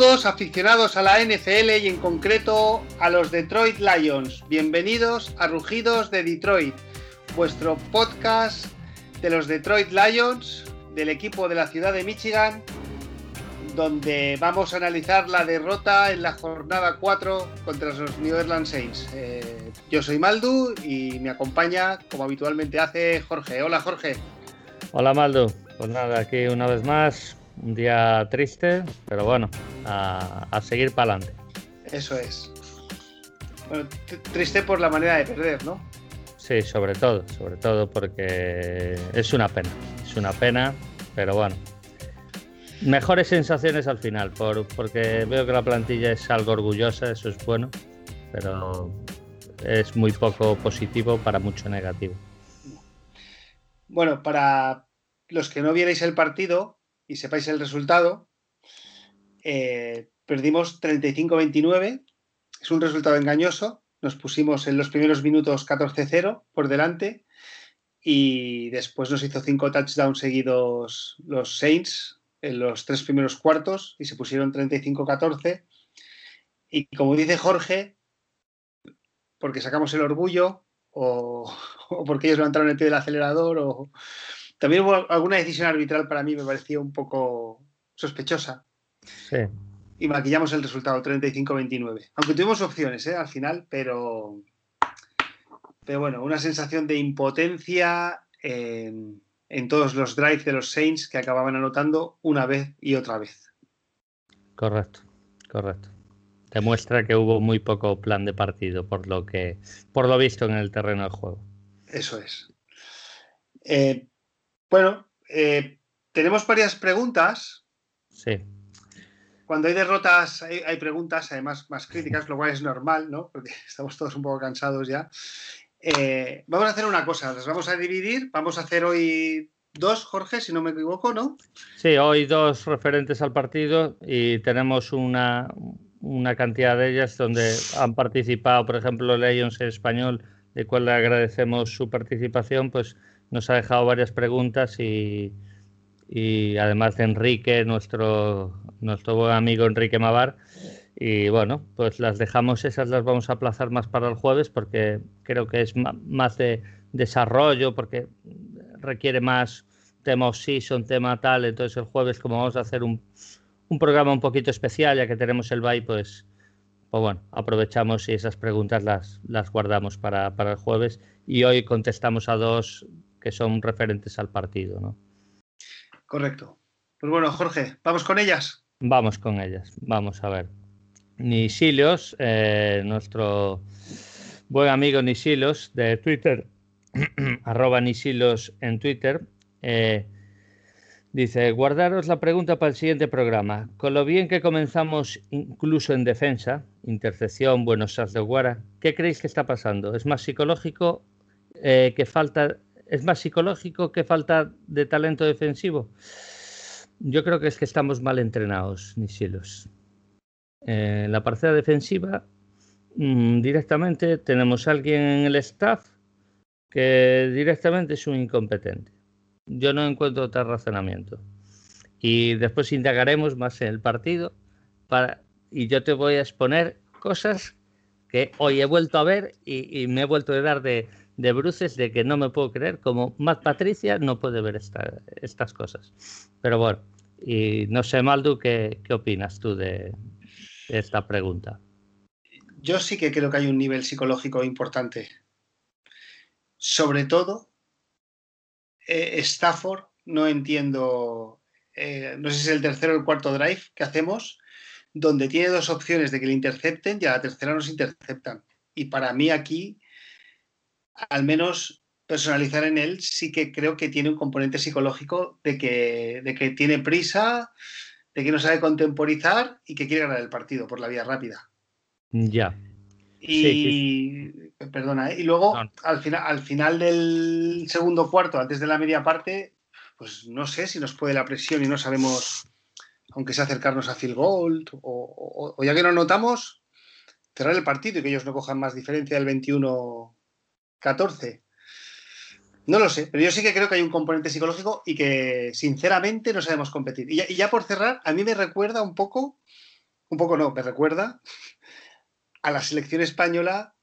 Todos aficionados a la NFL y en concreto a los Detroit Lions. Bienvenidos a Rugidos de Detroit, vuestro podcast de los Detroit Lions, del equipo de la ciudad de Michigan, donde vamos a analizar la derrota en la jornada 4 contra los New Orleans Saints. Eh, yo soy Maldu y me acompaña, como habitualmente hace, Jorge. Hola Jorge. Hola Maldu. Pues nada, aquí una vez más un día triste, pero bueno, a, seguir para adelante. Eso es. Bueno, triste por la manera de perder, ¿no? Sí, sobre todo, sobre todo porque es una pena, es una pena, pero bueno. Mejores sensaciones al final, por, porque veo que la plantilla es algo orgullosa, eso es bueno, pero es muy poco positivo para mucho negativo. Bueno, para los que no vierais el partido, y sepáis el resultado, eh, perdimos 35-29. Es un resultado engañoso. Nos pusimos en los primeros minutos 14-0 por delante y después nos hizo cinco touchdowns seguidos los Saints en los tres primeros cuartos y se pusieron 35-14. Y como dice Jorge, porque sacamos el orgullo o, o, porque ellos levantaron el pie del acelerador o, también hubo alguna decisión arbitral para mí me parecía un poco sospechosa. Sí. Y maquillamos el resultado 35-29. Aunque tuvimos opciones ¿eh? al final, pero, pero bueno, una sensación de impotencia en, en todos los drives de los Saints que acababan anotando una vez y otra vez. Correcto, correcto. Demuestra que hubo muy poco plan de partido por lo que, por lo visto en el terreno de juego. Eso es. Eh, bueno, eh, tenemos varias preguntas. Sí. Cuando hay derrotas hay, preguntas, además más críticas, lo cual es normal, ¿no? Porque estamos todos un poco cansados ya. Eh, vamos a hacer una cosa, las vamos a dividir. Vamos a hacer hoy dos, Jorge, si no me equivoco, ¿no? Sí, hoy dos referentes al partido y tenemos una, una cantidad de ellas donde han participado, por ejemplo, Lions en español, de cual le agradecemos su participación, pues nos ha dejado varias preguntas y, además de Enrique, nuestro, nuestro buen amigo Enrique Mavar. Y bueno, pues las dejamos, esas las vamos a aplazar más para el jueves porque creo que es más de desarrollo, porque requiere más tema off-season, tema tal. Entonces el jueves, como vamos a hacer un, un programa un poquito especial, ya que tenemos el BAI, pues, pues bueno, aprovechamos y esas preguntas las, las guardamos para, para el jueves. Y hoy contestamos a dos que son referentes al partido, ¿no? Correcto. Pues bueno, Jorge, ¿vamos con ellas? Vamos con ellas, vamos a ver. Nisilios, eh, nuestro buen amigo Nisilios de Twitter, arroba Nisilos en Twitter, eh, dice, guardaros la pregunta para el siguiente programa. Con lo bien que comenzamos incluso en defensa, intercepción, buenos sas de Guara, ¿qué creéis que está pasando? ¿Es más psicológico eh, que falta ¿Es más psicológico que falta de talento defensivo? Yo creo que es que estamos mal entrenados, ni cielos. En la parcela defensiva, mm, directamente tenemos a alguien en el staff que directamente es un incompetente. Yo no encuentro tal razonamiento. Y después indagaremos más en el partido para, y yo te voy a exponer cosas que hoy he vuelto a ver y, y me he vuelto a dar de, de bruces de que no me puedo creer como Matt Patricia no puede ver estas cosas. Pero bueno, y no sé, Maldu, ¿qué, qué opinas tú de, esta pregunta? Yo sí que creo que hay un nivel psicológico importante. Sobre todo, eh, Stafford, no entiendo, eh, no sé si es el tercero o el cuarto drive que hacemos, donde tiene dos opciones de que le intercepten y a la tercera nos interceptan. Y para mí aquí al menos personalizar en él, sí que creo que tiene un componente psicológico de que, de que tiene prisa, de que no sabe contemporizar y que quiere ganar el partido por la vía rápida. Ya. Y perdona, ¿eh? y luego al, final, al final del segundo cuarto, antes de la media parte, pues no sé si nos puede la presión y no sabemos, aunque sea acercarnos a field goal, o, o ya que nos notamos, cerrar el partido y que ellos no cojan más diferencia del 21 14. No lo sé, pero yo sí que creo que hay un componente psicológico y que sinceramente no sabemos competir. Y ya, por cerrar, a mí me recuerda un poco, un poco no, me recuerda a la selección española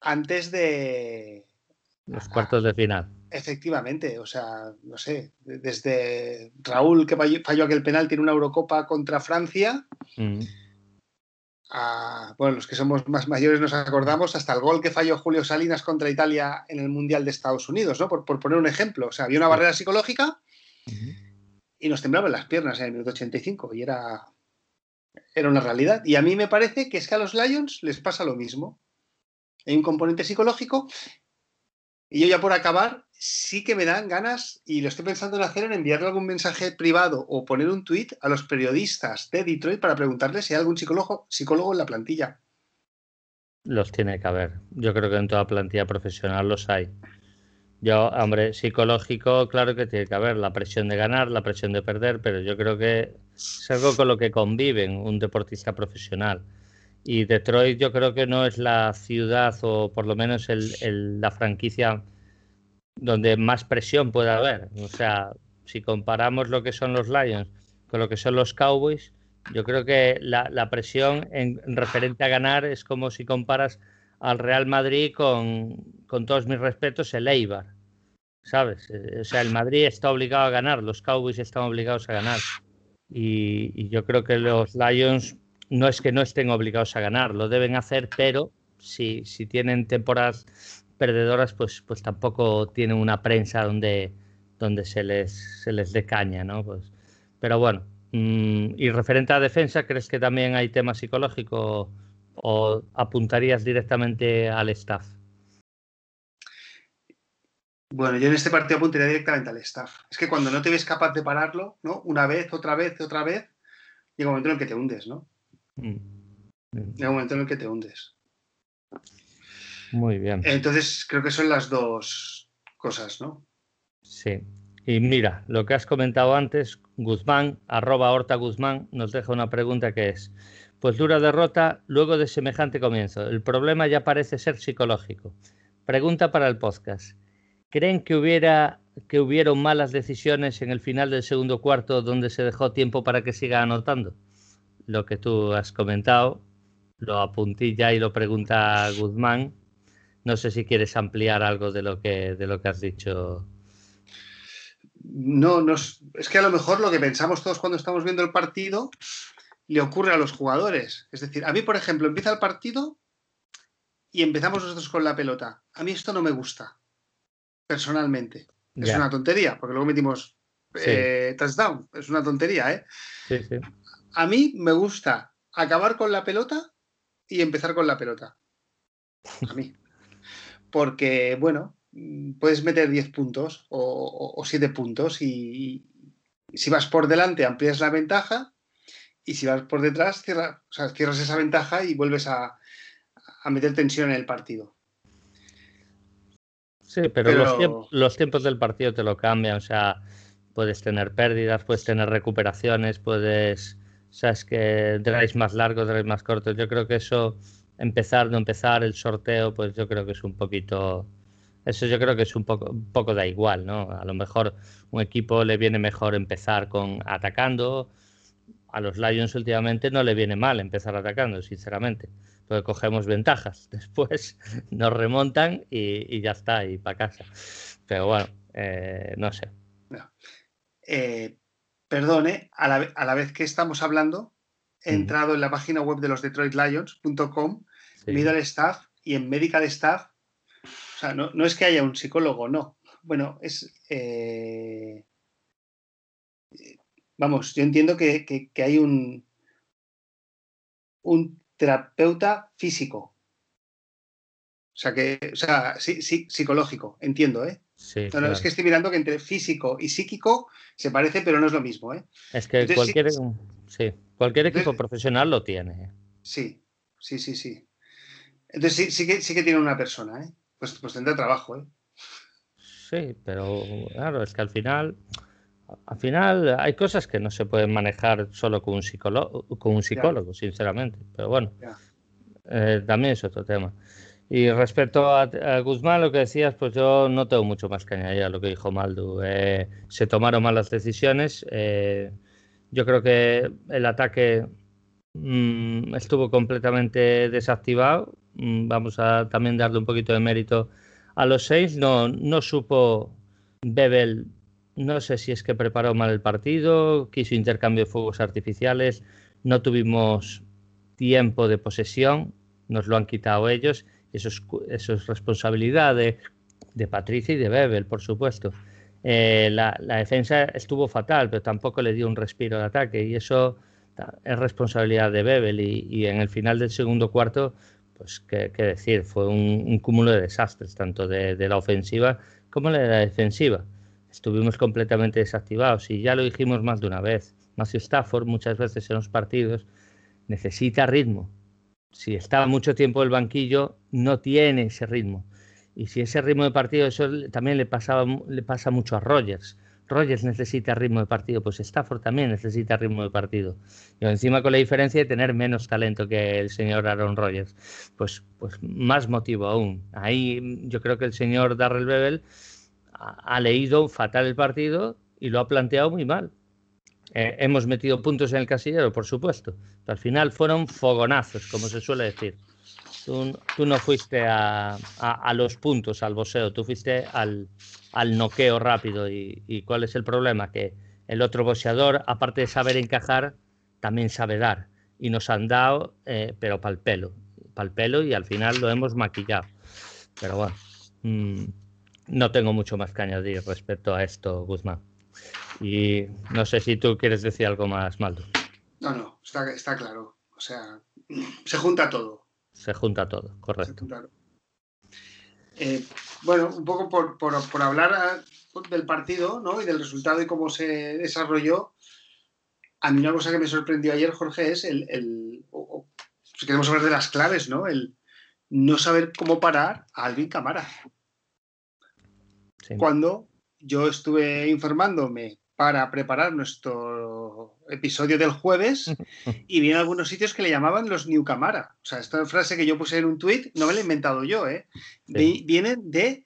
antes de... Los cuartos de final. Efectivamente, o sea, no sé, desde Raúl que falló, aquel penal, tiene una Eurocopa contra Francia. Mm bueno, los que somos más mayores nos acordamos hasta el gol que falló Julio Salinas contra Italia en el Mundial de Estados Unidos, ¿no? Por, poner un ejemplo. O sea, había una barrera psicológica y nos temblaban las piernas en el minuto 85 y era, era una realidad. Y a mí me parece que es que a los Lions les pasa lo mismo. Hay un componente psicológico y yo ya por acabar, sí que me dan ganas, y lo estoy pensando en hacer, en enviarle algún mensaje privado o poner un tweet a los periodistas de Detroit para preguntarles si hay algún psicólogo, psicólogo en la plantilla. Los tiene que haber. Yo creo que en toda plantilla profesional los hay. Yo, hombre, psicológico, claro que tiene que haber la presión de ganar, la presión de perder, pero yo creo que es algo con lo que conviven un deportista profesional. Y Detroit yo creo que no es la ciudad o por lo menos el, la franquicia donde más presión puede haber. O sea, si comparamos lo que son los Lions con lo que son los Cowboys, yo creo que la, presión en, referente a ganar es como si comparas al Real Madrid con, con todos mis respetos, el Eibar. ¿Sabes? O sea, el Madrid está obligado a ganar, los Cowboys están obligados a ganar. Y yo creo que los Lions no es que no estén obligados a ganar, lo deben hacer, pero si, si tienen temporadas perdedoras, pues, pues tampoco tienen una prensa donde, donde se, les, se les dé caña, ¿no? Pues, pero bueno, mm, y referente a defensa, ¿crees que también hay tema psicológico o apuntarías directamente al staff? Bueno, yo en este partido apuntaría directamente al staff. Es que cuando no te ves capaz de pararlo, ¿no? Una vez, otra vez, otra vez, llega un momento en el que te hundes, ¿no? Mm. Llega un momento en el que te hundes. Muy bien. Entonces, creo que son las dos cosas, ¿no? Sí. Y mira, lo que has comentado antes, Guzmán, arroba Horta Guzmán, nos deja una pregunta que es, pues dura derrota luego de semejante comienzo. El problema ya parece ser psicológico. Pregunta para el podcast. ¿Creen que hubiera que hubieron malas decisiones en el final del segundo cuarto donde se dejó tiempo para que siga anotando? Lo que tú has comentado, lo apuntilla y lo pregunta Guzmán. No sé si quieres ampliar algo de lo que, de lo que has dicho. No, no, es que a lo mejor lo que pensamos todos cuando estamos viendo el partido le ocurre a los jugadores. Es decir, a mí, por ejemplo, empieza el partido y empezamos nosotros con la pelota. A mí esto no me gusta, personalmente. Es una tontería, porque luego metimos eh, touchdown. Es una tontería, ¿eh? Sí, sí a mí me gusta acabar con la pelota y empezar con la pelota. A mí. Porque, bueno, puedes meter 10 puntos o, 7 puntos y, si vas por delante amplías la ventaja y si vas por detrás cierras, cierras esa ventaja y vuelves a, meter tensión en el partido. Sí, pero, Los, los, tiempos del partido te lo cambian, o sea, puedes tener pérdidas, puedes tener recuperaciones, puedes sabes que drives más largos, drives más cortos. Yo creo que eso, empezar, no empezar, el sorteo, pues yo creo que es un poquito. Eso yo creo que es un poco, un poco da igual, ¿no? A lo mejor un equipo le viene mejor empezar con atacando. A los Lions últimamente no le viene mal empezar atacando, sinceramente, porque cogemos ventajas. Después nos remontan y, ya está, y para casa. Pero bueno, eh, no sé. Eh, perdone, a la, vez que estamos hablando, he entrado en la página web de los DetroitLions.com, sí. middle staff y en medical staff, o sea, no, es que haya un psicólogo, no. Bueno, es... Eh, vamos, yo entiendo que, hay un, un terapeuta físico. O sea, que, o sea, sí, sí, psicológico, entiendo, ¿eh? Es que estoy mirando que entre físico y psíquico se parece, pero no es lo mismo. ¿eh? Es que cualquier, sí, cualquier equipo profesional lo tiene. ¿eh? Sí, sí, sí, sí. Entonces sí, que, sí que tiene una persona, ¿eh? Pues, pues tendrá trabajo, ¿eh? Sí, pero claro, es que al final, al final hay cosas que no se pueden manejar solo con un psicólogo, con un psicólogo sinceramente. Pero bueno, eh, también es otro tema. Y respecto a, Guzmán, lo que decías, pues yo no tengo mucho más que añadir a lo que dijo Maldu. Eh, se tomaron malas decisiones. Eh, yo creo que el ataque mm, estuvo completamente desactivado. Mm, vamos a también darle un poquito de mérito a los seis. No, no supo Bebel, no sé si es que preparó mal el partido, quiso intercambio de fuegos artificiales, no tuvimos tiempo de posesión, nos lo han quitado ellos eso es, responsabilidad de, Patricia y de Bebel, por supuesto. Eh, la, defensa estuvo fatal, pero tampoco le dio un respiro de ataque y eso es responsabilidad de Bebel y, en el final del segundo cuarto, pues qué, decir, fue un, cúmulo de desastres, tanto de, la ofensiva como de la defensiva. Estuvimos completamente desactivados y ya lo dijimos más de una vez. Matthew Stafford muchas veces en los partidos necesita ritmo, si está mucho tiempo en el banquillo, no tiene ese ritmo. Y si ese ritmo de partido, eso también le, pasaba, le pasa mucho a Rogers. Rogers necesita ritmo de partido, pues Stafford también necesita ritmo de partido. Y encima con la diferencia de tener menos talento que el señor Aaron Rodgers, pues, pues más motivo aún. Ahí yo creo que el señor Darrell Bebel ha leído fatal el partido y lo ha planteado muy mal. Eh, hemos metido puntos en el casillero, por supuesto, pero al final fueron fogonazos, como se suele decir. Tú, no fuiste a, los puntos, al boseo, tú fuiste al, noqueo rápido. Y, cuál es el problema? Que el otro boxeador, aparte de saber encajar, también sabe dar. Y nos han dado, eh, pero para el pelo. Para el pelo y al final lo hemos maquillado. Pero bueno, mm, no tengo mucho más que añadir respecto a esto, Guzmán. Y no sé si tú quieres decir algo más, Maldo. No, no, está, claro. O sea, se junta todo. Se junta todo, correcto. Eh, bueno, un poco por, hablar ah, del partido ¿no? y del resultado y cómo se desarrolló, a mí una cosa que me sorprendió ayer, Jorge, es el, si queremos hablar de las claves, ¿no? El no saber cómo parar a Alvin Camara. Cuando yo estuve informándome para preparar nuestro episodio del jueves y vi en algunos sitios que le llamaban los New Camara. O sea, esta frase que yo puse en un tuit no me la he inventado yo, ¿eh? Vienen de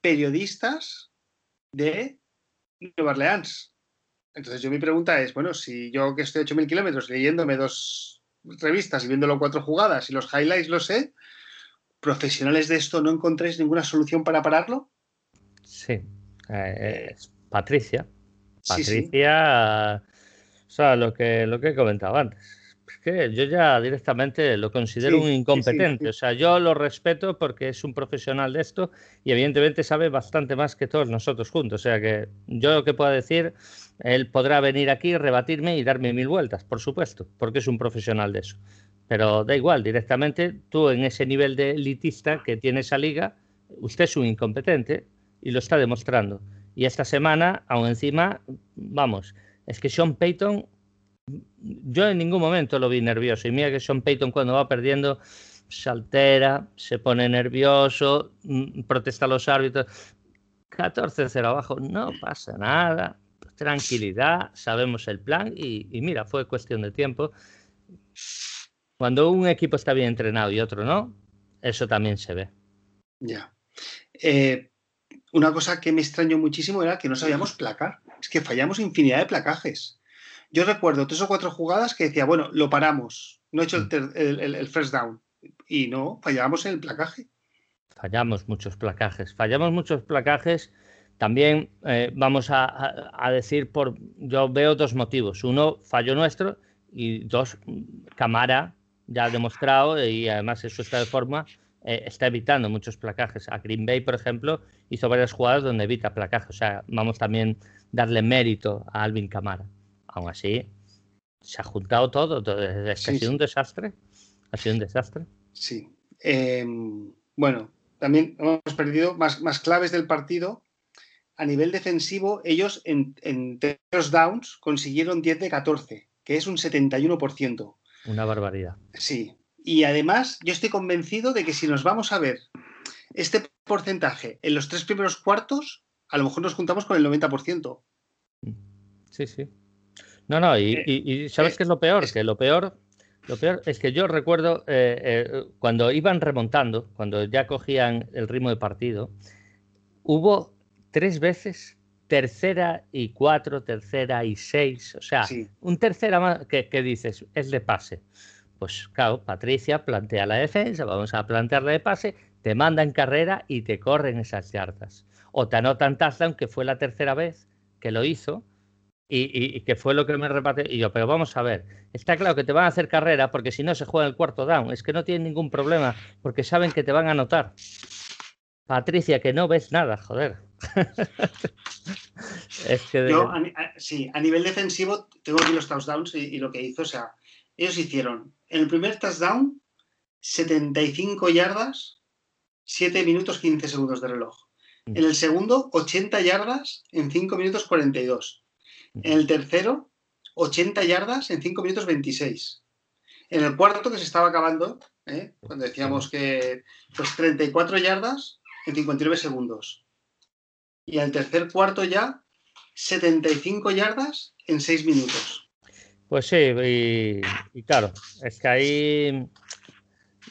periodistas de Nueva Orleans. Entonces yo mi pregunta es, bueno, si yo que estoy a 8.000 kilómetros leyéndome dos revistas y viéndolo cuatro jugadas y los highlights lo sé, ¿profesionales de esto no encontréis ninguna solución para pararlo? Sí, eh, Patricia. Patricia, o sea, lo que, lo que he comentado antes. Es que yo ya directamente lo considero un incompetente. o sea, yo lo respeto porque es un profesional de esto y evidentemente sabe bastante más que todos nosotros juntos. O sea que yo lo que pueda decir, él podrá venir aquí, rebatirme y darme mil vueltas, por supuesto, porque es un profesional de eso. Pero da igual, directamente tú en ese nivel de elitista que tiene esa liga, usted es un incompetente y lo está demostrando. Y esta semana, aún encima, vamos, es que Sean Payton, yo en ningún momento lo vi nervioso. Y mira que Sean Payton cuando va perdiendo se altera, se pone nervioso, mm, protesta a los árbitros. 14-0 abajo, no pasa nada, tranquilidad, sabemos el plan y, mira, fue cuestión de tiempo. Cuando un equipo está bien entrenado y otro no, eso también se ve. Ya. Eh, una cosa que me extrañó muchísimo era que no sabíamos placar. Es que fallamos infinidad de placajes. Yo recuerdo tres o cuatro jugadas que decía, bueno, lo paramos, no he hecho el, mm. first down. Y no, fallábamos en el placaje. Fallamos muchos placajes. Fallamos muchos placajes. También eh, vamos a, decir, por yo veo dos motivos. Uno, fallo nuestro y dos, Camara ya ha demostrado y además eso está de forma eh, está evitando muchos placajes. A Green Bay, por ejemplo, hizo varias jugadas donde evita placajes. O sea, vamos también darle mérito a Alvin Camara. Aún así, se ha juntado todo. Es que ha sido un desastre. Ha sido un desastre. Sí. Em, bueno, también hemos perdido más, más claves del partido. A nivel defensivo, ellos en, en downs consiguieron 10 de 14, que es un 71%. Una barbaridad. Sí, y además, yo estoy convencido de que si nos vamos a ver este porcentaje en los tres primeros cuartos, a lo mejor nos juntamos con el 90%. Sí, sí. No, no, y, eh, ¿sabes eh, qué es lo peor? que lo peor, Lo peor es que yo recuerdo eh, eh, cuando iban remontando, cuando ya cogían el ritmo de partido, hubo tres veces tercera y cuatro, tercera y seis, o sea, un tercera más que, dices, es de pase. Pues claro, Patricia plantea la defensa, vamos a plantear la de pase, te manda en carrera y te corren esas yardas. O te anotan touchdown, que fue la tercera vez que lo hizo, y, que fue lo que me reparte. Y yo, pero vamos a ver, está claro que te van a hacer carrera porque si no se juega el cuarto down. Es que no tienen ningún problema porque saben que te van a anotar. Patricia, que no ves nada, joder. Yo, sí, a nivel defensivo, tengo aquí los touchdowns y, lo que hizo. O sea, ellos hicieron en el primer touchdown 75 yardas, 7 minutos 15 segundos de reloj. Mm. En el segundo, 80 yardas en 5 minutos 42. Mm. En el tercero, 80 yardas en 5 minutos 26. En el cuarto, que se estaba acabando, ¿eh? cuando decíamos que pues 34 yardas en 59 segundos. Y al tercer cuarto ya, 75 yardas en 6 minutos. Pues sí, y, claro, es que ahí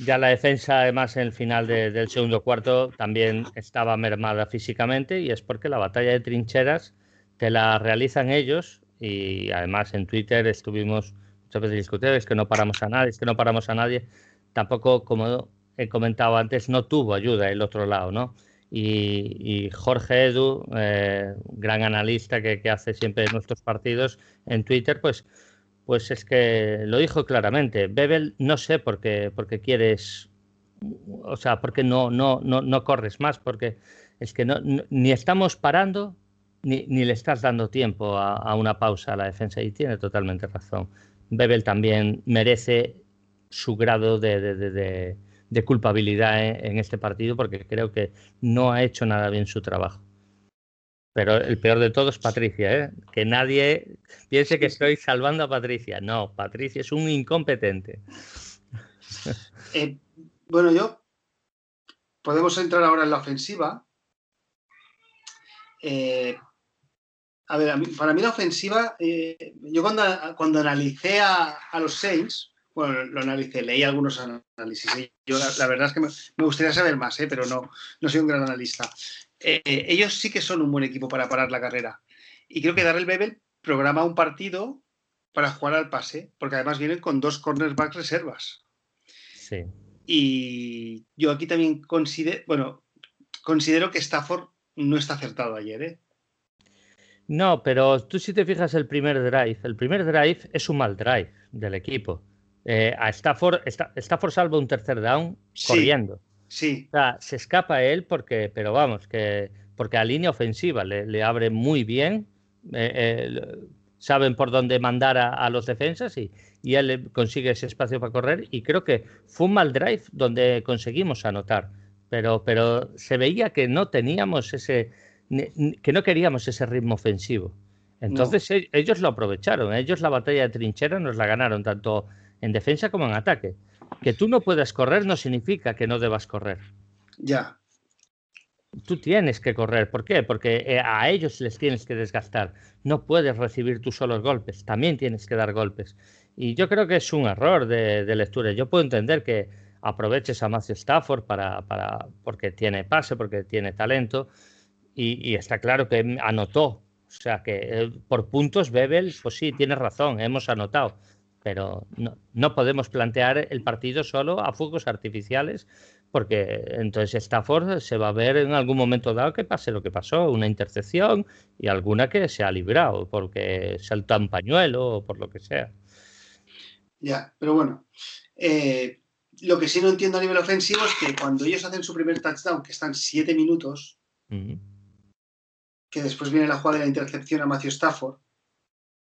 ya la defensa, además, en el final del segundo cuarto también estaba mermada físicamente y es porque la batalla de trincheras te la realizan ellos y además en Twitter estuvimos muchas veces discutiendo, es que no paramos a nadie, es que no paramos a nadie. Tampoco, como he comentado antes, no tuvo ayuda el otro lado, ¿no? Y, Jorge Edu, eh, gran analista que, hace siempre nuestros partidos en Twitter, pues, pues es que lo dijo claramente. Bebel, no sé por qué, por quieres, o sea, porque no, no, no, no corres más, porque es que no, ni estamos parando ni, ni, le estás dando tiempo a, una pausa a la defensa y tiene totalmente razón. Bebel también merece su grado de de culpabilidad en, este partido porque creo que no ha hecho nada bien su trabajo. Pero el peor de todo es Patricia, ¿eh? que nadie piense que estoy salvando a Patricia. No, Patricia es un incompetente. Eh, bueno, yo podemos entrar ahora en la ofensiva. Eh, a ver, para mí la ofensiva, yo cuando, cuando analicé a, a, los Saints, bueno, lo analicé, leí algunos análisis. Yo la, verdad es que me, gustaría saber más, ¿eh? pero no, no soy un gran analista. Eh, ellos sí que son un buen equipo para parar la carrera. Y creo que Darrell Bebel programa un partido para jugar al pase, porque además vienen con dos cornerbacks reservas. Sí. Y yo aquí también considero, bueno, considero que Stafford no está acertado ayer, ¿eh? No, pero tú si te fijas el primer drive, el primer drive es un mal drive del equipo. Eh, a Stafford, Stafford salva un tercer down corriendo. Sí. O sea, se escapa él porque, pero vamos, que porque a línea ofensiva le, abre muy bien, eh, eh, saben por dónde mandar a, los defensas y, y, él consigue ese espacio para correr y creo que fue un mal drive donde conseguimos anotar, pero, pero se veía que no teníamos ese, que no queríamos ese ritmo ofensivo. Entonces e, ellos lo aprovecharon, ellos la batalla de trinchera nos la ganaron tanto en defensa como en ataque. Que tú no puedas correr no significa que no debas correr. Ya. Tú tienes que correr. ¿Por qué? Porque eh, a ellos les tienes que desgastar. No puedes recibir tú solos golpes. También tienes que dar golpes. Y yo creo que es un error de, lectura. Yo puedo entender que aproveches a Matthew Stafford para, para, porque tiene pase, porque tiene talento. Y, está claro que anotó. O sea que eh, por puntos Bebel, pues sí, tiene razón, hemos anotado pero no, podemos plantear el partido solo a fuegos artificiales porque entonces Stafford se va a ver en algún momento dado que pase lo que pasó, una intercepción y alguna que se ha librado porque salta un pañuelo o por lo que sea. Ya, pero bueno, eh, lo que sí no entiendo a nivel ofensivo es que cuando ellos hacen su primer touchdown, que están siete minutos, que después viene la jugada de la intercepción a Matthew Stafford.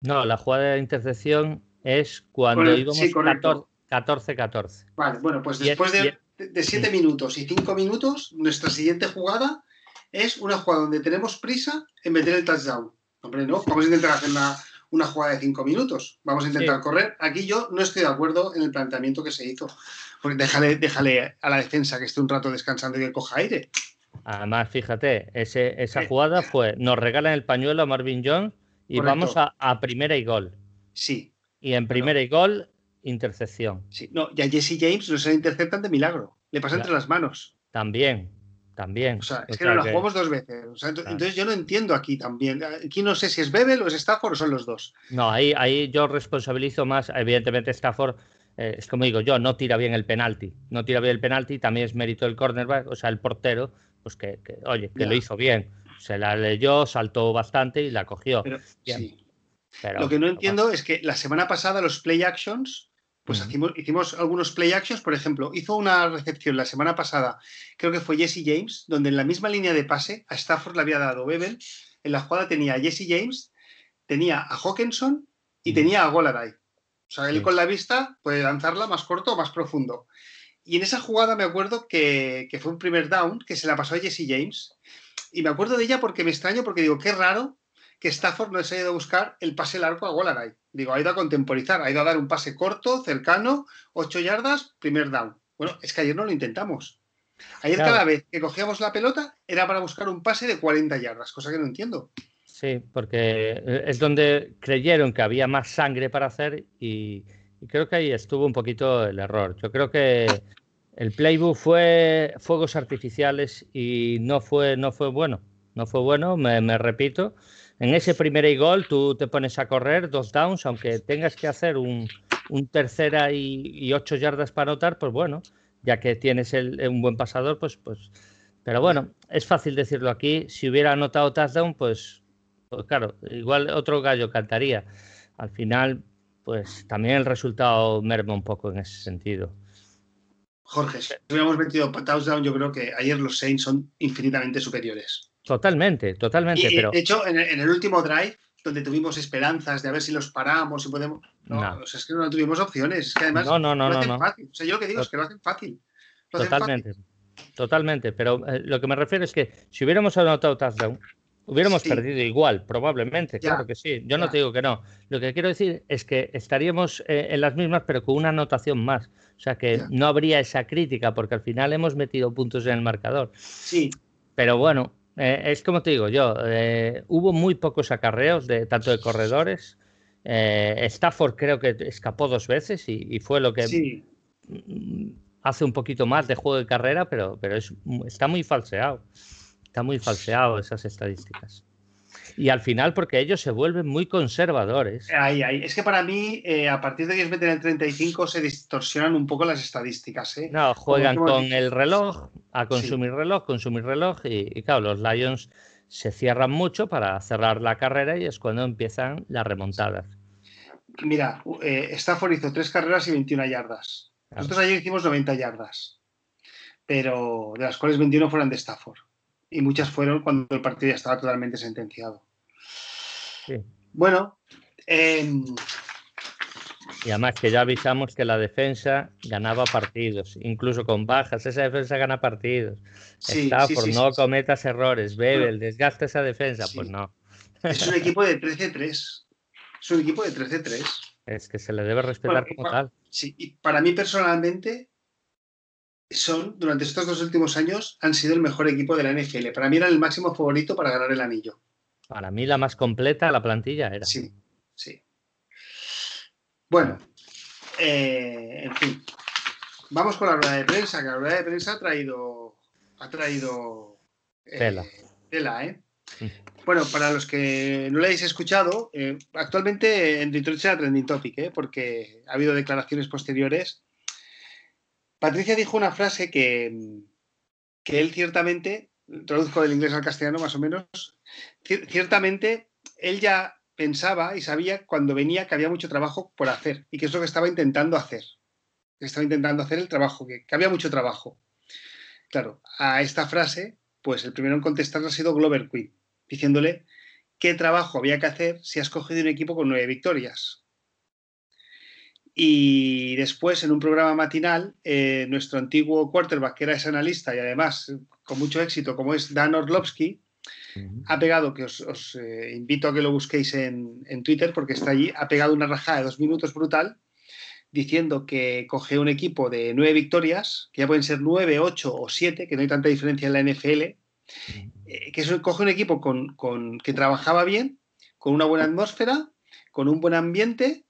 No, la jugada de la intercepción es cuando íbamos 14-14. Vale, bueno, pues después de, 7 minutos y 5 minutos, nuestra siguiente jugada es una jugada donde tenemos prisa en meter el touchdown. Hombre, no, vamos a intentar hacer una, jugada de 5 minutos. Vamos a intentar correr. Aquí yo no estoy de acuerdo en el planteamiento que se hizo. Porque déjale, déjale a la defensa que esté un rato descansando y que coja aire. Además, fíjate, ese, esa eh. jugada fue, nos regalan el pañuelo a Marvin Jones y vamos a, a primera y gol. Sí, y en primera y gol intercepción. Sí, no, y a Jesse James no se le interceptan de milagro. Le pasa entre las manos. También, también. O sea, es que no la jugamos dos veces. Entonces yo no entiendo aquí también. Aquí no sé si es Bebel o es Stafford o son los dos. No, ahí, ahí yo responsabilizo más, evidentemente Stafford eh, es como digo yo, no tira bien el penalti. No tira bien el penalti, también es mérito del cornerback, o sea, el portero, pues que, oye, que lo hizo bien. Se la leyó, saltó bastante y la cogió. Pero, lo que no entiendo es que la semana pasada los play actions, pues hicimos, algunos play actions, por ejemplo, hizo una recepción la semana pasada, creo que fue Jesse James, donde en la misma línea de pase a Stafford le había dado Bebel, en la jugada tenía a Jesse James, tenía a Hawkinson y tenía a Goladay. O sea, él con la vista puede lanzarla más corto o más profundo. Y en esa jugada me acuerdo que, fue un primer down que se la pasó a Jesse James. Y me acuerdo de ella porque me extraño, porque digo, qué raro que Stafford no se haya ido a buscar el pase largo a Golaray. Digo, ha ido a contemporizar, ha ido a dar un pase corto, cercano, 8 yardas, primer down. Bueno, es que ayer no lo intentamos. Ayer cada vez que cogíamos la pelota era para buscar un pase de 40 yardas, cosa que no entiendo. Sí, porque es donde creyeron que había más sangre para hacer y, creo que ahí estuvo un poquito el error. Yo creo que el playbook fue fuegos artificiales y no fue, no fue bueno. No fue bueno, me, repito. En ese primer gol tú te pones a correr dos downs, aunque tengas que hacer un, tercera y, ocho yardas para anotar, pues bueno, ya que tienes un buen pasador, pues, pues. Pero bueno, es fácil decirlo aquí. Si hubiera anotado touchdown, pues pues claro, igual otro gallo cantaría. Al final, pues también el resultado merma un poco en ese sentido. Jorge, si hubiéramos metido touchdown, yo creo que ayer los Saints son infinitamente superiores. Totalmente, totalmente. pero... De hecho, en el, último drive, donde tuvimos esperanzas de a ver si los paramos y podemos. No, es que no tuvimos opciones. Es que además no, no, no, lo hacen fácil. O sea, yo lo que digo es que lo hacen fácil. totalmente. Totalmente. Pero eh, lo que me refiero es que si hubiéramos anotado touchdown, Hubiéramos perdido igual, probablemente, claro que sí. Yo no te digo que no. Lo que quiero decir es que estaríamos eh, en las mismas, pero con una anotación más. O sea que no habría esa crítica, porque al final hemos metido puntos en el marcador. Sí. Pero bueno, eh, es como te digo yo, eh, hubo muy pocos acarreos, de, tanto de corredores. Stafford creo que escapó dos veces y, fue lo que hace un poquito más de juego de carrera, pero, pero es, está muy falseado. Está muy falseado esas estadísticas. Y al final, porque ellos se vuelven muy conservadores. Ahí, ahí. Es que para mí, eh, a partir de que ellos meten el 35, se distorsionan un poco las estadísticas. ¿eh? No, juegan con el reloj, a consumir reloj, consumir reloj. Y, claro, los Lions se cierran mucho para cerrar la carrera y es cuando empiezan las remontadas. Mira, eh, Stafford hizo tres carreras y 21 yardas. Nosotros ayer hicimos 90 yardas, pero de las cuales 21 fueron de Stafford y muchas fueron cuando el partido ya estaba totalmente sentenciado. Bueno. Em, y además que ya avisamos que la defensa ganaba partidos, incluso con bajas, esa defensa gana partidos. Está por no cometas errores, bebe, el desgaste esa defensa, pues no. Es un equipo de 13-3. Es un equipo de 13-3. Es que se le debe respetar como tal. Sí, y para mí personalmente, son, durante estos dos últimos años, han sido el mejor equipo de la NFL. Para mí era el máximo favorito para ganar el anillo. Para mí la más completa la plantilla era. Sí, sí. Bueno, eh, en fin. Vamos con la rueda de prensa, que la rueda de prensa ha traído. Ha traído. Eh, tela. Tela, ¿eh? Mm. Bueno, para los que no lo hayáis escuchado, eh, actualmente en Detroit será trending topic, ¿eh? porque ha habido declaraciones posteriores Patricia dijo una frase que, que él ciertamente, traduzco del inglés al castellano más o menos, ciertamente él ya pensaba y sabía cuando venía que había mucho trabajo por hacer y que es lo que estaba intentando hacer. estaba intentando hacer el trabajo, que, había mucho trabajo. Claro, a esta frase, pues el primero en contestarla ha sido Glover Queen, diciéndole qué trabajo había que hacer si has cogido un equipo con nueve victorias. Y después, en un programa matinal, eh, nuestro antiguo quarterback, que era ese analista y además con mucho éxito, como es Dan Orlovsky, ha pegado, que os, eh, invito a que lo busquéis en, Twitter porque está allí, ha pegado una rajada de dos minutos brutal diciendo que coge un equipo de nueve victorias, que ya pueden ser nueve, ocho o siete, que no hay tanta diferencia en la NFL, eh, que coge un equipo con, que trabajaba bien, con una buena atmósfera, con un buen ambiente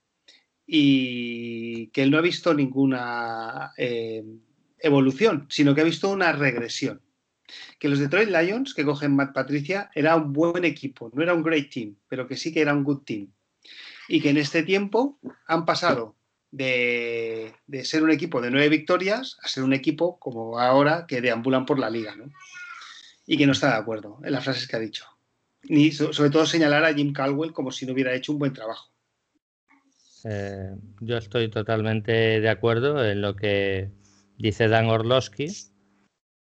y que él no ha visto ninguna eh, evolución, sino que ha visto una regresión. Que los Detroit Lions que cogen Matt Patricia era un buen equipo, no era un great team, pero que sí que era un good team. Y que en este tiempo han pasado de, ser un equipo de nueve victorias a ser un equipo como ahora que deambulan por la liga, ¿no? Y que no está de acuerdo en las frases que ha dicho. Ni sobre todo señalar a Jim Caldwell como si no hubiera hecho un buen trabajo. Eh, yo estoy totalmente de acuerdo en lo que dice Dan Orlowski,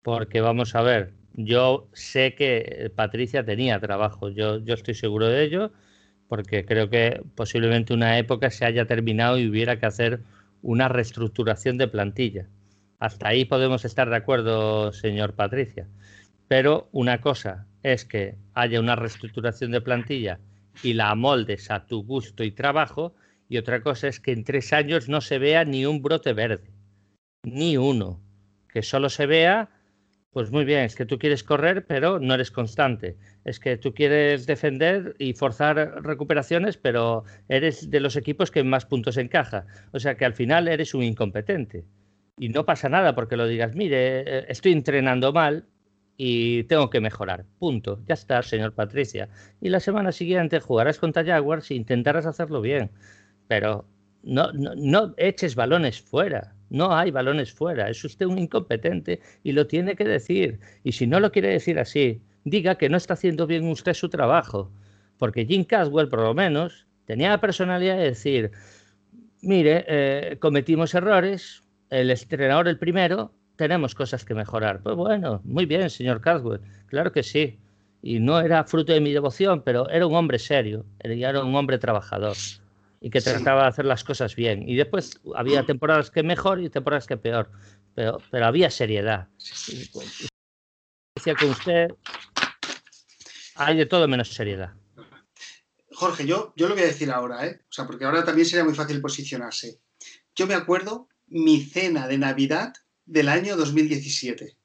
porque vamos a ver, yo sé que Patricia tenía trabajo, yo, yo estoy seguro de ello, porque creo que posiblemente una época se haya terminado y hubiera que hacer una reestructuración de plantilla. Hasta ahí podemos estar de acuerdo, señor Patricia. Pero una cosa es que haya una reestructuración de plantilla y la amoldes a tu gusto y trabajo, y otra cosa es que en tres años no se vea ni un brote verde, ni uno, que solo se vea, pues muy bien, es que tú quieres correr, pero no eres constante, es que tú quieres defender y forzar recuperaciones, pero eres de los equipos que más puntos encaja, o sea que al final eres un incompetente. Y no pasa nada porque lo digas, mire, eh, estoy entrenando mal, y tengo que mejorar. Punto. Ya está, señor Patricia. Y la semana siguiente jugarás contra Jaguars e intentarás hacerlo bien pero no, no, eches balones fuera. No hay balones fuera. Es usted un incompetente y lo tiene que decir. Y si no lo quiere decir así, diga que no está haciendo bien usted su trabajo. Porque Jim Caswell, por lo menos, tenía la personalidad de decir, mire, eh, cometimos errores, el entrenador el primero, tenemos cosas que mejorar. Pues bueno, muy bien, señor Caswell, claro que sí. Y no era fruto de mi devoción, pero era un hombre serio, era un hombre trabajador y que trataba de hacer las cosas bien. Y después había temporadas que mejor y temporadas que peor, pero, pero había seriedad. Decía que usted hay de todo menos seriedad. Jorge, yo, yo lo voy a decir ahora, ¿eh? O sea, porque ahora también sería muy fácil posicionarse. Yo me acuerdo mi cena de Navidad del año 2017,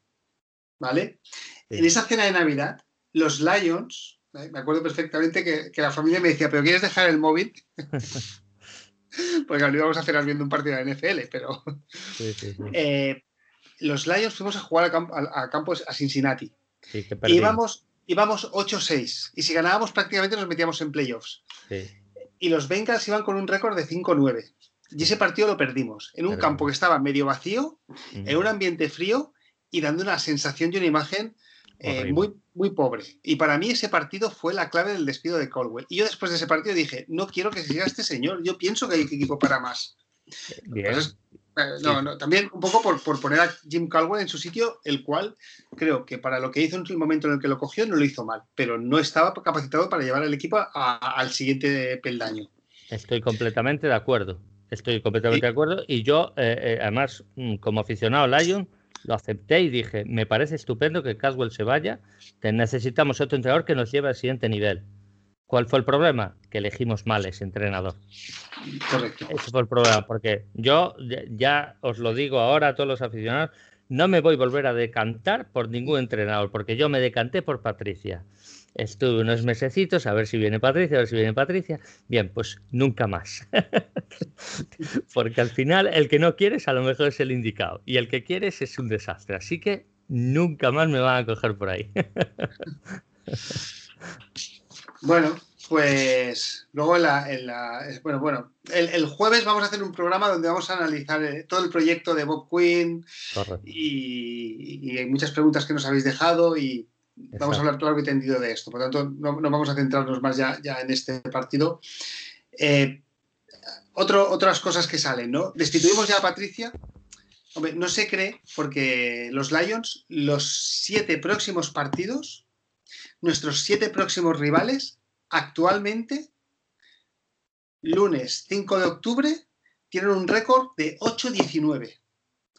¿vale? En esa cena de Navidad, los Lions. Me acuerdo perfectamente que, la familia me decía, ¿pero quieres dejar el móvil? Porque lo íbamos a hacer viendo un partido de NFL, pero. Eh, los Lions fuimos a jugar a, campos a Cincinnati. y íbamos, íbamos 8-6. Y si ganábamos, prácticamente nos metíamos en playoffs. Y los Bengals iban con un récord de 5-9. Y ese partido lo perdimos. En un campo que estaba medio vacío, en un ambiente frío y dando una sensación y una imagen eh, muy, muy pobre. Y para mí ese partido fue la clave del despido de Colwell. Y yo después de ese partido dije, no quiero que siga este señor, yo pienso que hay equipo para más. Pues eh, también un poco por, por, poner a Jim Caldwell en su sitio, el cual creo que para lo que hizo en el momento en el que lo cogió no lo hizo mal, pero no estaba capacitado para llevar al equipo al siguiente peldaño. Estoy completamente de acuerdo. Estoy completamente de acuerdo. Y yo, eh, además, mm, como aficionado a Lion, lo acepté y dije, me parece estupendo que Caswell se vaya, necesitamos otro entrenador que nos lleve al siguiente nivel. ¿Cuál fue el problema? Que elegimos mal ese entrenador. Correcto. Ese fue el problema, porque yo ya os lo digo ahora a todos los aficionados, no me voy a volver a decantar por ningún entrenador, porque yo me decanté por Patricia. Estuve unos mesecitos a ver si viene Patricia, a ver si viene Patricia. Bien, pues nunca más. Porque al final el que no quieres a lo mejor es el indicado y el que quieres es un desastre. Así que nunca más me van a coger por ahí. bueno, pues luego en la, bueno, bueno, el, jueves vamos a hacer un programa donde vamos a analizar eh, todo el proyecto de Bob Quinn y, y, hay muchas preguntas que nos habéis dejado y Vamos a hablar todo lo entendido de esto, por lo tanto no, vamos a centrarnos más ya, en este partido. Eh, otras cosas que salen, ¿no? Destituimos ya a Patricia. Hombre, no se cree porque los Lions, los siete próximos partidos, nuestros siete próximos rivales, actualmente, lunes 5 de octubre, tienen un récord de 8-19.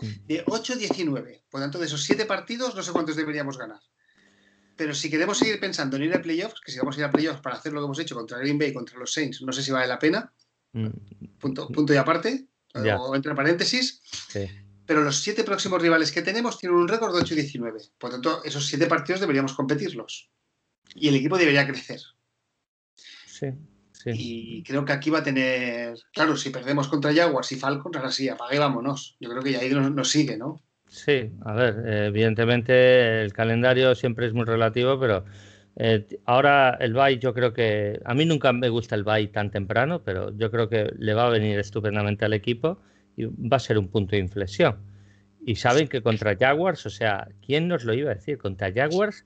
Mm. De 8-19. Por lo tanto, de esos siete partidos, no sé cuántos deberíamos ganar. Pero si queremos seguir pensando en ir a playoffs, que si vamos a ir a playoffs para hacer lo que hemos hecho contra Green Bay, contra los Saints, no sé si vale la pena. Mm. Punto, punto y aparte, o entre paréntesis. Pero los siete próximos rivales que tenemos tienen un récord de 8 y 19. Por tanto, esos siete partidos deberíamos competirlos. Y el equipo debería crecer. Sí. Y creo que aquí va a tener. Claro, si perdemos contra Jaguars y Falcons, ahora sí, apague, vámonos. Yo creo que ya ahí nos, sigue, ¿no? Sí, a ver, evidentemente el calendario siempre es muy relativo, pero eh, ahora el bye yo creo que a mí nunca me gusta el bye tan temprano, pero yo creo que le va a venir estupendamente al equipo y va a ser un punto de inflexión. Y saben que contra Jaguars, o sea, ¿quién nos lo iba a decir? Contra Jaguars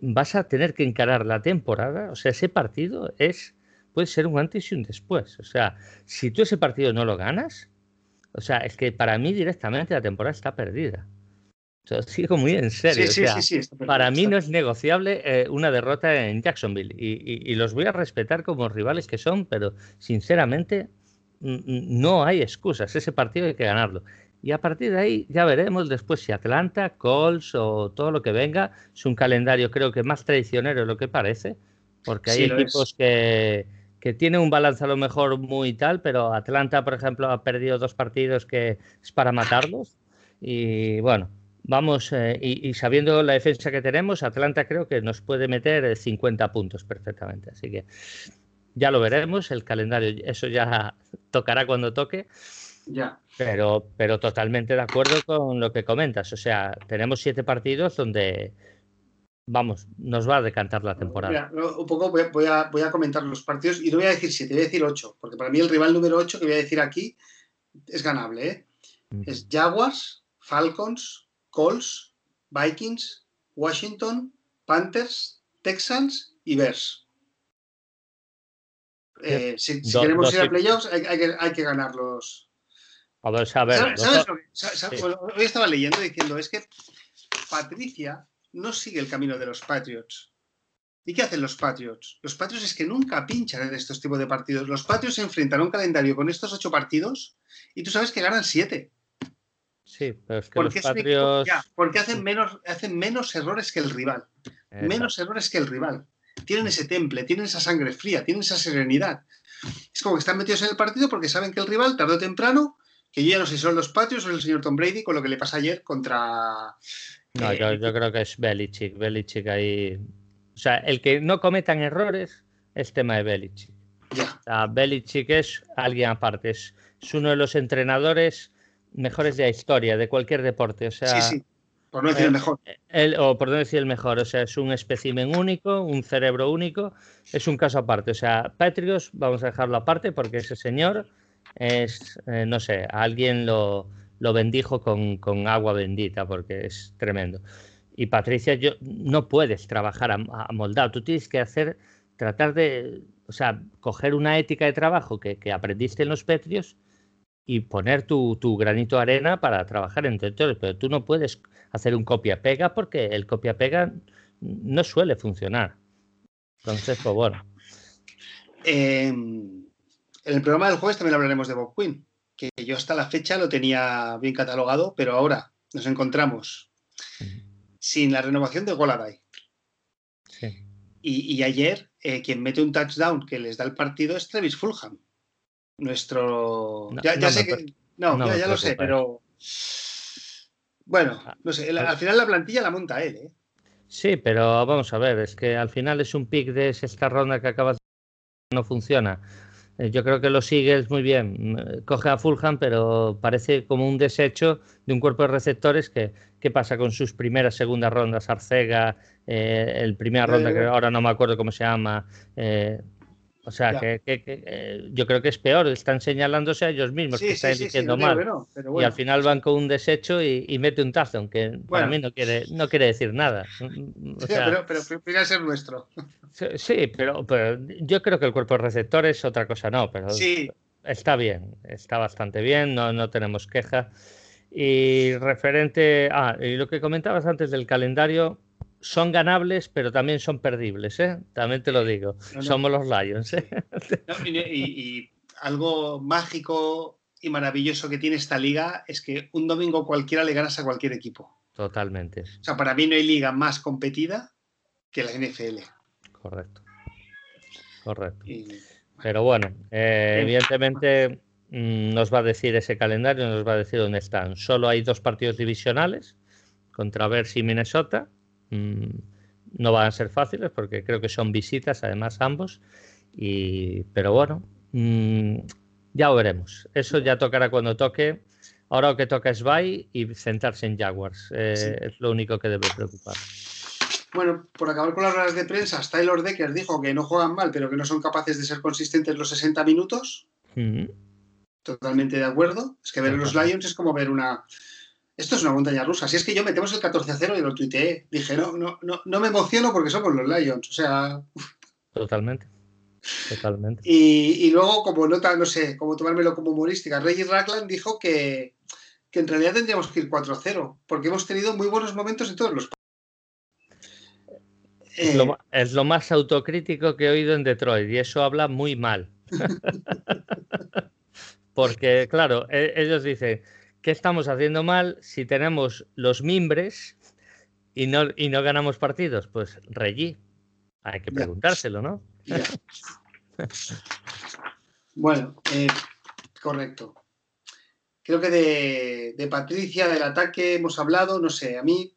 vas a tener que encarar la temporada, o sea, ese partido es puede ser un antes y un después. O sea, si tú ese partido no lo ganas, o sea, es que para mí directamente la temporada está perdida. O sea, sigo muy en serio. para mí no es negociable eh, una derrota en Jacksonville y, los voy a respetar como rivales que son, pero sinceramente no hay excusas. Ese partido hay que ganarlo. Y a partir de ahí ya veremos después si Atlanta, Colts o todo lo que venga. Es un calendario creo que más traicionero de lo que parece, porque hay equipos que, que tienen un balance a lo mejor muy tal, pero Atlanta, por ejemplo, ha perdido dos partidos que es para matarlos. Y bueno, vamos, eh, y, sabiendo la defensa que tenemos, Atlanta creo que nos puede meter 50 puntos perfectamente. Así que ya lo veremos, el calendario, eso ya tocará cuando toque. Ya. Pero, pero totalmente de acuerdo con lo que comentas. O sea, tenemos siete partidos donde, vamos, nos va a decantar la temporada. un poco voy a, voy, a, comentar los partidos y no voy a decir siete, voy a decir ocho, porque para mí el rival número ocho que voy a decir aquí es ganable. ¿eh? Es Jaguars, Falcons, Colts, Vikings, Washington, Panthers, Texans y Bears. Eh, si, queremos ir a playoffs hay, que, hay que ganarlos a ver, ¿Sabes, hoy estaba leyendo diciendo, es que Patricia no sigue el camino de los Patriots. ¿Y qué hacen los Patriots? Los Patriots es que nunca pinchan en estos tipos de partidos. Los Patriots se enfrentan a un calendario con estos ocho partidos y tú sabes que ganan siete. Sí, pero es que los Patriots... porque hacen menos, hacen menos errores que el rival. Menos errores que el rival. Tienen ese temple, tienen esa sangre fría, tienen esa serenidad. Es como que están metidos en el partido porque saben que el rival, tarde o temprano, que yo ya no sé si son los patios o el señor Tom Brady con lo que le pasa ayer contra. No, yo, eh, creo que es Belichick. Belichick ahí. O sea, el que no cometan errores es tema de Belichick. Ya. Belichick es alguien aparte. Es, uno de los entrenadores mejores de la historia, de cualquier deporte. O sea, sí, sí. Por no decir el mejor. o por no decir el mejor. O sea, es un espécimen único, un cerebro único. Es un caso aparte. O sea, Patriots, vamos a dejarlo aparte porque ese señor es, eh, no sé, alguien lo, lo bendijo con, con, agua bendita porque es tremendo. Y Patricia, yo, no puedes trabajar a, moldado, tú tienes que hacer, tratar de, o sea, coger una ética de trabajo que, que aprendiste en los Petrios y poner tu, tu, granito de arena para trabajar entre todos, pero tú no puedes hacer un copia-pega porque el copia-pega no suele funcionar. Entonces, pues bueno. Eh en el programa del jueves también hablaremos de Bob Quinn, que yo hasta la fecha lo tenía bien catalogado, pero ahora nos encontramos sin la renovación de Goladay. Y, ayer, eh, quien mete un touchdown que les da el partido es Travis Fulham. Nuestro. ya, sé que. No, ya, lo sé, pero. Bueno, ah, no sé. al final la plantilla la monta él, ¿eh? Sí, pero vamos a ver, es que al final es un pick de esta ronda que acabas de no funciona. Eh, yo creo que lo sigues muy bien. Mm, coge a Fulham, pero parece como un desecho de un cuerpo de receptores que, ¿qué pasa con sus primeras, segundas rondas? Arcega, eh, el primera ronda, que ahora no me acuerdo cómo se llama, eh, o sea, que, eh, yo creo que es peor, están señalándose a ellos mismos que están diciendo mal. Y al final van con un desecho y, mete un tazo, aunque para mí no quiere, no quiere decir nada. pero, pero, pero ser nuestro. Sí, pero, yo creo que el cuerpo de receptor es otra cosa, no, pero está bien, está bastante bien, no, no tenemos queja. Y referente a y lo que comentabas antes del calendario, son ganables, pero también son perdibles, ¿eh? También te lo digo. Somos los Lions, ¿eh? y, algo mágico y maravilloso que tiene esta liga es que un domingo cualquiera le ganas a cualquier equipo. Totalmente. O sea, para mí no hay liga más competida que la NFL. Correcto. Correcto. Pero bueno, eh, evidentemente mm, nos va a decir ese calendario, nos va a decir dónde están. Solo hay dos partidos divisionales contra Versi y Minnesota Mm, no van a ser fáciles porque creo que son visitas, además, ambos. Y, pero bueno, mm, ya lo veremos. Eso ya tocará cuando toque. Ahora lo que toca es Bay y sentarse en Jaguars. Eh, es lo único que debe preocupar. Bueno, por acabar con las ruedas de prensa, Taylor Decker dijo que no juegan mal, pero que no son capaces de ser consistentes los 60 minutos. Totalmente de acuerdo. Es que ver a los Lions es como ver una. Esto es una montaña rusa. Si es que yo metemos el 14 a 0 y lo tuiteé. Dije, no, no, no, no me emociono porque somos los Lions. O sea. Totalmente. Totalmente. Y, luego, como nota, no sé, como tomármelo como humorística, Reggie Ragland dijo que, que en realidad tendríamos que ir 4 a 0, porque hemos tenido muy buenos momentos en todos los es lo, eh, es lo, más autocrítico que he oído en Detroit y eso habla muy mal. Porque, claro, e, ellos dicen, ¿qué estamos haciendo mal si tenemos los mimbres y no, y no ganamos partidos? Pues Reggie, hay que preguntárselo, ¿no? bueno, eh, correcto. Creo que de, de, Patricia, del ataque, hemos hablado, no sé, a mí,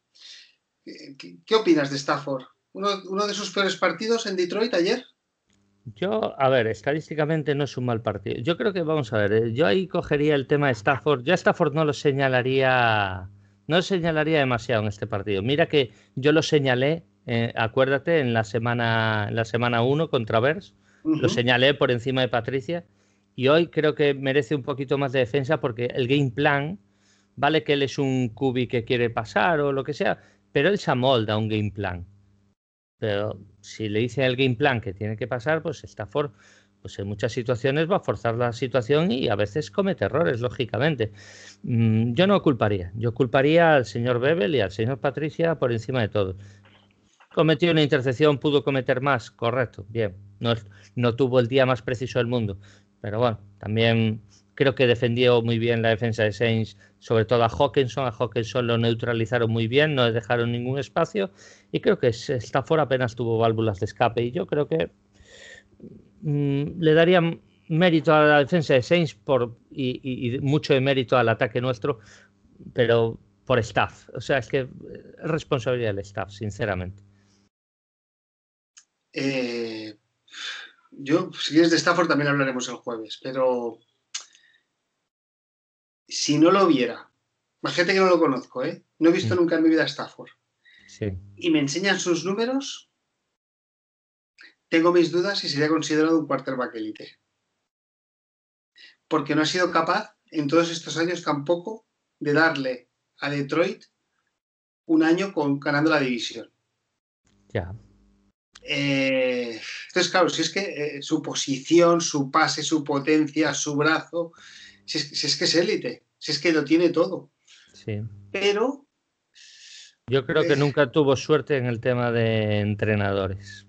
¿qué, qué opinas de Stafford? Uno, de sus peores partidos en Detroit ayer. Yo, a ver, estadísticamente no es un mal partido. Yo creo que, vamos a ver, eh, yo ahí cogería el tema de Stafford. Yo a Stafford no lo señalaría, no lo señalaría demasiado en este partido. Mira que yo lo señalé, eh, acuérdate, en la semana en la semana 1 contra Vers, lo señalé por encima de Patricia. Y hoy creo que merece un poquito más de defensa porque el game plan, vale que él es un cubi que quiere pasar o lo que sea, pero él se amolda un game plan. Pero si le dice el game plan que tiene que pasar, pues Stafford pues en muchas situaciones va a forzar la situación y a veces comete errores, lógicamente. Mm, yo no culparía, yo culparía al señor Bebel y al señor Patricia por encima de todo. Cometió una intercepción, pudo cometer más, correcto, bien. No, no tuvo el día más preciso del mundo, pero bueno, también creo que defendió muy bien la defensa de Saints, sobre todo a Hawkinson. A Hawkinson lo neutralizaron muy bien, no le dejaron ningún espacio. Y creo que Stafford apenas tuvo válvulas de escape. Y yo creo que mm, le daría mérito a la defensa de Saints por, y, mucho de mérito al ataque nuestro, pero por staff. O sea, es que es responsabilidad del staff, sinceramente. Eh, yo, si es de Stafford, también hablaremos el jueves, pero si no lo viera, gente que no lo conozco, ¿eh? No he visto mm. nunca en mi vida a Stafford. Y me enseñan sus números, tengo mis dudas si sería considerado un quarterback élite. Porque no ha sido capaz en todos estos años tampoco de darle a Detroit un año con, ganando la división. Ya. Eh, entonces, claro, si es que eh, su posición, su pase, su potencia, su brazo, si es, que es élite, si es que lo tiene todo. Sí. Pero. Yo creo que nunca tuvo suerte en el tema de entrenadores.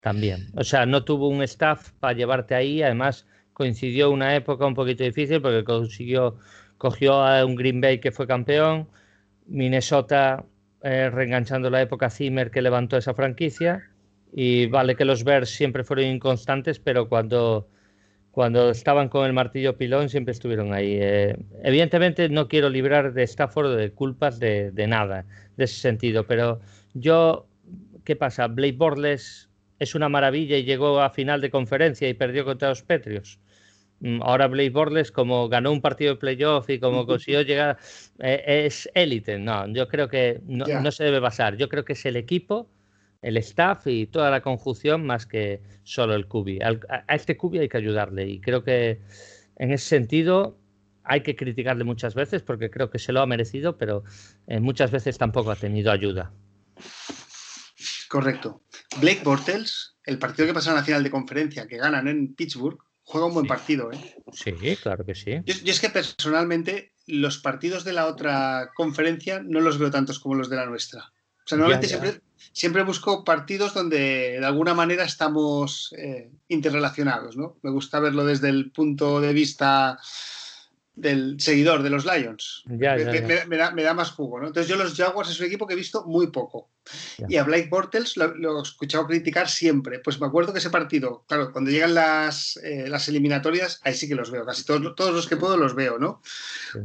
También. O sea, no tuvo un staff para llevarte ahí. Además, coincidió una época un poquito difícil porque consiguió, cogió a un Green Bay que fue campeón. Minnesota eh, reenganchando la época Zimmer que levantó esa franquicia. Y vale que los Bears siempre fueron inconstantes, pero cuando cuando estaban con el martillo pilón siempre estuvieron ahí. Eh, evidentemente no quiero librar de Stafford de culpas de, nada, de ese sentido, pero yo, ¿qué pasa? Blake Bortles es una maravilla y llegó a final de conferencia y perdió contra los Petrios. Mm, ahora Blake Bortles, como ganó un partido de playoff y como consiguió llegar, eh, es élite. No, yo creo que no, no se debe basar. Yo creo que es el equipo el staff y toda la conjunción más que solo el cubi. a, este cubi hay que ayudarle y creo que en ese sentido hay que criticarle muchas veces porque creo que se lo ha merecido, pero eh, muchas veces tampoco ha tenido ayuda. Correcto. Blake Bortles, el partido que pasaron a la final de conferencia, que ganan en Pittsburgh, juega un buen partido. ¿eh? Sí, claro que sí. Yo, es que personalmente los partidos de la otra conferencia no los veo tantos como los de la nuestra. O sea, normalmente siempre siempre busco partidos donde de alguna manera estamos eh, interrelacionados, ¿no? Me gusta verlo desde el punto de vista del seguidor de los Lions. me, da, más jugo, ¿no? Entonces yo los Jaguars es un equipo que he visto muy poco. Y a Blake Bortles lo, he escuchado criticar siempre. Pues me acuerdo que ese partido, claro, cuando llegan las, eh, las eliminatorias, ahí sí que los veo. Casi todos, todos los que puedo los veo, ¿no?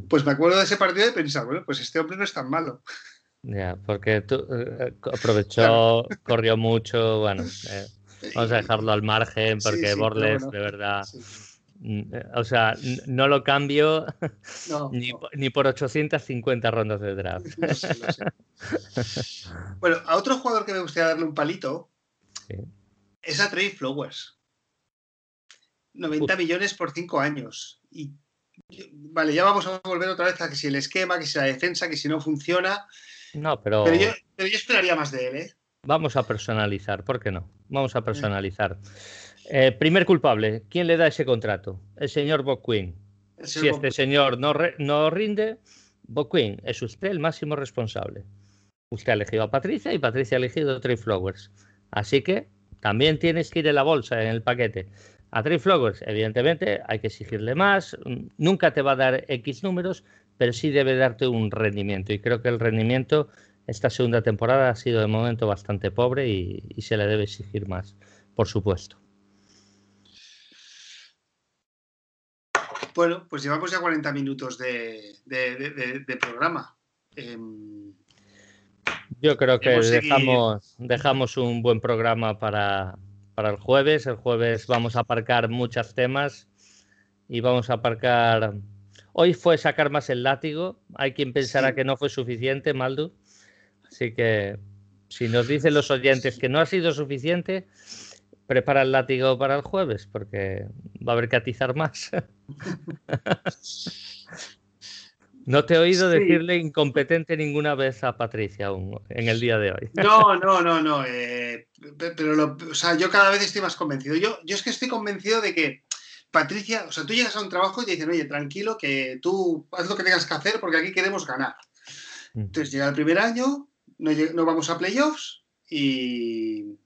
Pues me acuerdo de ese partido y pensar, bueno, pues este hombre no es tan malo. Ya, porque tú, eh, aprovechó, corrió mucho, bueno. Eh, Vamos a dejarlo al margen porque Borles, de verdad. Mm, o sea, no lo cambio ni, por 850 rondas de draft. bueno, a otro jugador que me gustaría darle un palito es a Trey Flowers. 90 millones por 5 años. Y vale, ya vamos a volver otra vez a que si el esquema, que si la defensa, que si no funciona. No, pero. Pero yo, esperaría más de él, ¿eh? Vamos a personalizar, ¿por qué no? Vamos a personalizar. Eh, primer culpable, ¿quién le da ese contrato? El señor Boquin. Si este señor no, no rinde, Boquin es usted el máximo responsable. Usted ha elegido a Patricia y Patricia ha elegido a Trey Flowers. Así que también tienes que ir en la bolsa, en el paquete. A Trey Flowers, evidentemente, hay que exigirle más. Nunca te va a dar X números, pero sí debe darte un rendimiento. Y creo que el rendimiento esta segunda temporada ha sido de momento bastante pobre y se le debe exigir más, por supuesto. Bueno, pues llevamos ya 40 minutos de, programa. Em, Yo creo que dejamos, dejamos un buen programa para, el jueves. El jueves vamos a aparcar muchos temas y vamos a aparcar... Hoy fue sacar más el látigo. Hay quien pensará que no fue suficiente, Maldu. Así que si nos dicen los oyentes que no ha sido suficiente, prepara el látigo para el jueves, porque va a haber que atizar más. no te he oído decirle incompetente ninguna vez a Patricia aún en el día de hoy. No, no, no, no. Eh, pero o sea, yo cada vez estoy más convencido. Yo, yo es que estoy convencido de que Patricia, o sea, tú llegas a un trabajo y te dicen, oye, tranquilo, que tú haz lo que tengas que hacer porque aquí queremos ganar. Mm. Entonces llega el primer año, no, no vamos a playoffs y,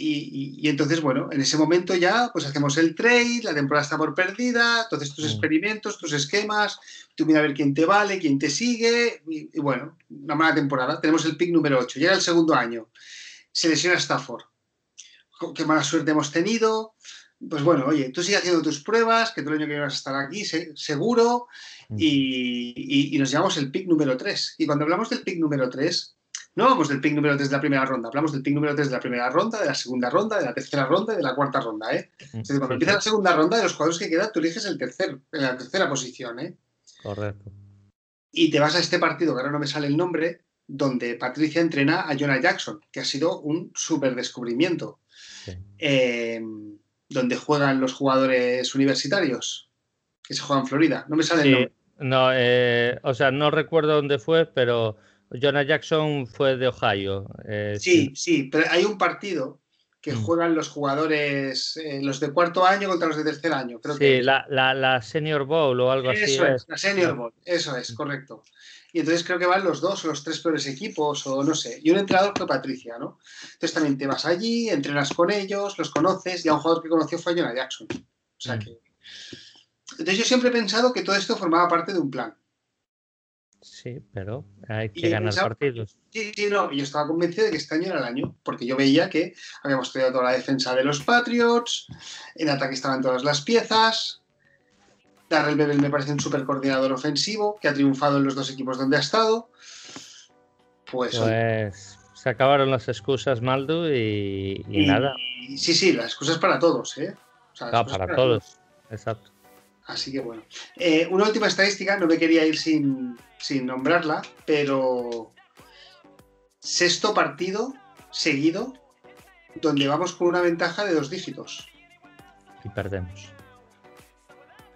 y, entonces, bueno, en ese momento ya pues hacemos el trade, la temporada está por perdida, entonces tus experimentos, tus esquemas, tú mira a ver quién te vale, quién te sigue, y, bueno, una mala temporada. Tenemos el pick número 8, llega el segundo año, se lesiona Stafford. Qué mala suerte hemos tenido. Pues bueno, oye, tú sigues haciendo tus pruebas, que todo el año que vas a estar aquí, seguro, mm. y, y, nos llevamos el pick número 3. Y cuando hablamos del pick número 3, no vamos del pick número 3 de la primera ronda, hablamos del pick número 3 de la primera ronda, de la segunda ronda, de la tercera ronda y de la cuarta ronda, ¿eh? cuando empieza la segunda ronda, de los jugadores que quedan, tú eliges el tercer, en la tercera posición, ¿eh? Correcto. Y te vas a este partido, que ahora no me sale el nombre, donde Patricia entrena a Jonah Jackson, que ha sido un súper descubrimiento. Eh, donde juegan los jugadores universitarios, que se juegan en Florida. No me sale el nombre. No, eh, o sea, no recuerdo dónde fue, pero Jonah Jackson fue de Ohio. Eh, sí, sí, pero hay un partido que mm. juegan los jugadores, eh, los de cuarto año contra los de tercer año. Creo sí, la, la, Senior Bowl o algo así. Eso es, la Senior Bowl, eso es, correcto. Y entonces creo que van los dos o los tres peores equipos, o no sé. Y un entrenador fue Patricia, ¿no? Entonces también te vas allí, entrenas con ellos, los conoces, y a un jugador que conoció fue Jonah Jackson. O sea mm. que. Entonces yo siempre he pensado que todo esto formaba parte de un plan. Sí, pero hay que ganar partidos. Sí, sí, no, yo estaba convencido de que este año era el año, porque yo veía que habíamos estudiado toda la defensa de los Patriots, en ataque estaban todas las piezas, Darrell Bebel me parece un super coordinador ofensivo, que ha triunfado en los dos equipos donde ha estado. Pues, pues se acabaron las excusas, Maldo, y, nada. Sí, sí, las excusas para todos, ¿eh? para, para, todos, exacto. Así que bueno. Eh, una última estadística, no me quería ir sin, nombrarla, pero sexto partido seguido donde vamos con una ventaja de dos dígitos. Y perdemos.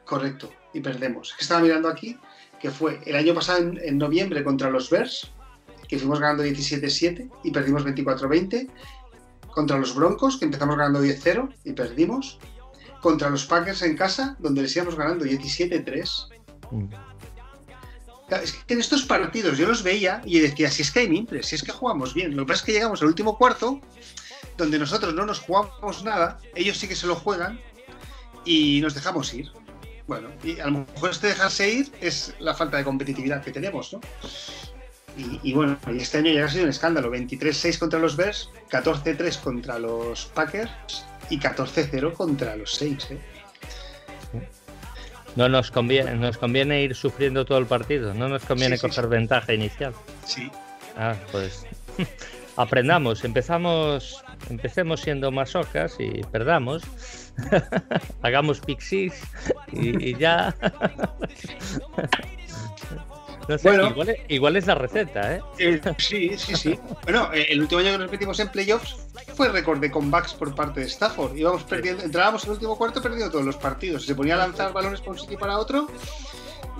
Correcto, y perdemos. Estaba mirando aquí que fue el año pasado en, noviembre contra los Bears, que fuimos ganando 17-7 y perdimos 24-20. Contra los Broncos, que empezamos ganando 10-0 y perdimos contra los Packers en casa, donde les íbamos ganando 17-3. Mm. Es que en estos partidos yo los veía y decía, si es que hay mimpres, si es que jugamos bien. Lo que pasa es que llegamos al último cuarto, donde nosotros no nos jugamos nada, ellos sí que se lo juegan y nos dejamos ir. Bueno, y a lo mejor este dejarse ir es la falta de competitividad que tenemos, ¿no? Y, bueno, este año ya ha sido un escándalo. 23-6 contra los Bears, 14-3 contra los Packers y 14-0 contra los 6. ¿eh? No nos conviene, nos conviene ir sufriendo todo el partido, no nos conviene coger ventaja inicial. Sí. Ah, pues aprendamos, empezamos, empecemos siendo masocas y perdamos, hagamos pixies y, ya. bueno, igual, es, la receta, ¿eh? ¿eh? sí, sí, sí. Bueno, eh, el último año que nos metimos en playoffs fue récord de comebacks por parte de Stafford. Íbamos perdiendo, entrábamos en el último cuarto perdiendo todos los partidos. Se ponía a lanzar balones por un sitio para otro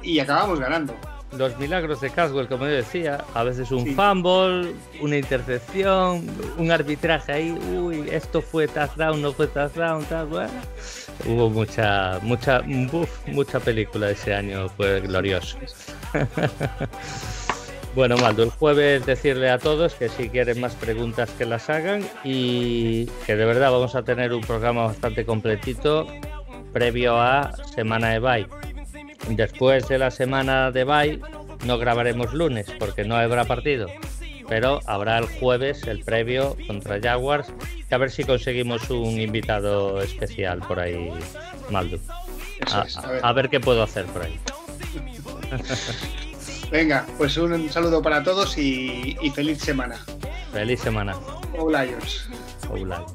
y acabamos ganando los milagros de Caswell, como yo decía, a veces un fumble, una intercepción, un arbitraje ahí, uy, esto fue touchdown, no fue touchdown, tal, bueno. Hubo mucha, mucha, mucha película ese año, fue glorioso. bueno, Maldo, el jueves decirle a todos que si quieren más preguntas que las hagan y que de verdad vamos a tener un programa bastante completito previo a Semana de Bye Después de la semana de bye no grabaremos lunes porque no habrá partido, pero habrá el jueves el previo contra Jaguars, a ver si conseguimos un invitado especial por ahí, Maldu. A, ver. qué puedo hacer por ahí. Venga, pues un saludo para todos y, feliz semana. Feliz semana. O Lions. Lions.